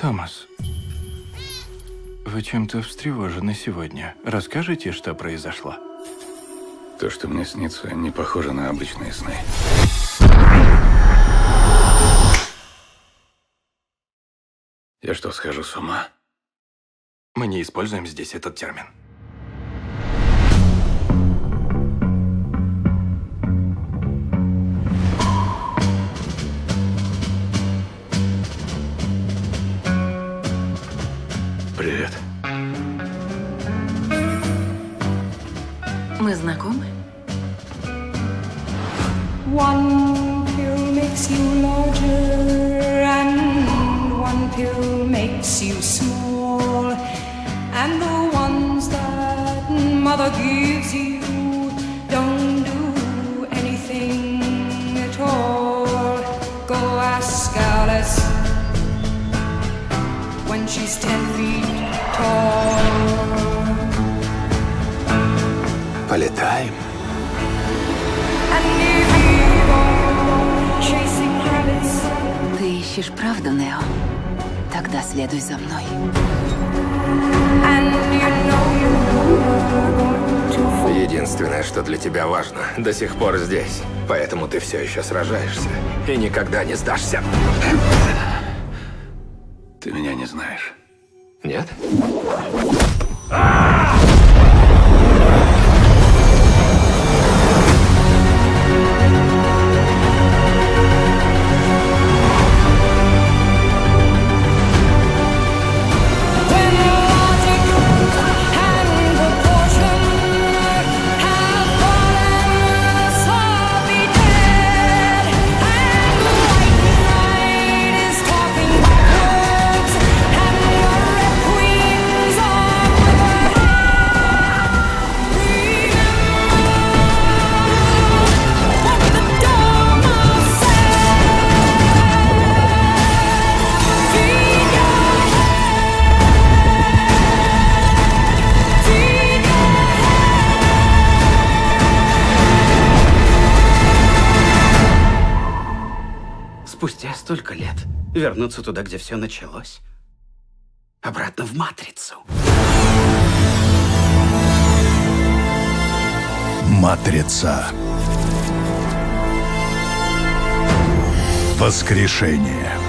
Томас, вы чем-то встревожены сегодня. Расскажите, что произошло? То, что мне снится, не похоже на обычные сны. Я что, схожу с ума? Мы не используем здесь этот термин. Привет. Мы знакомы? One pill makes you larger, and one pill makes you small. And the ones that mother gives you don't do anything at all. Go ask Alice she's ten feet tall. Полетаем. Ты ищешь правду, Нео? Тогда следуй за мной. Единственное, что для тебя важно, до сих пор здесь. Поэтому ты все еще сражаешься и никогда не сдашься. Ты меня не знаешь. Нет? When Спустя столько лет вернуться туда, где все началось. Обратно в матрицу. Матрица. Воскрешение.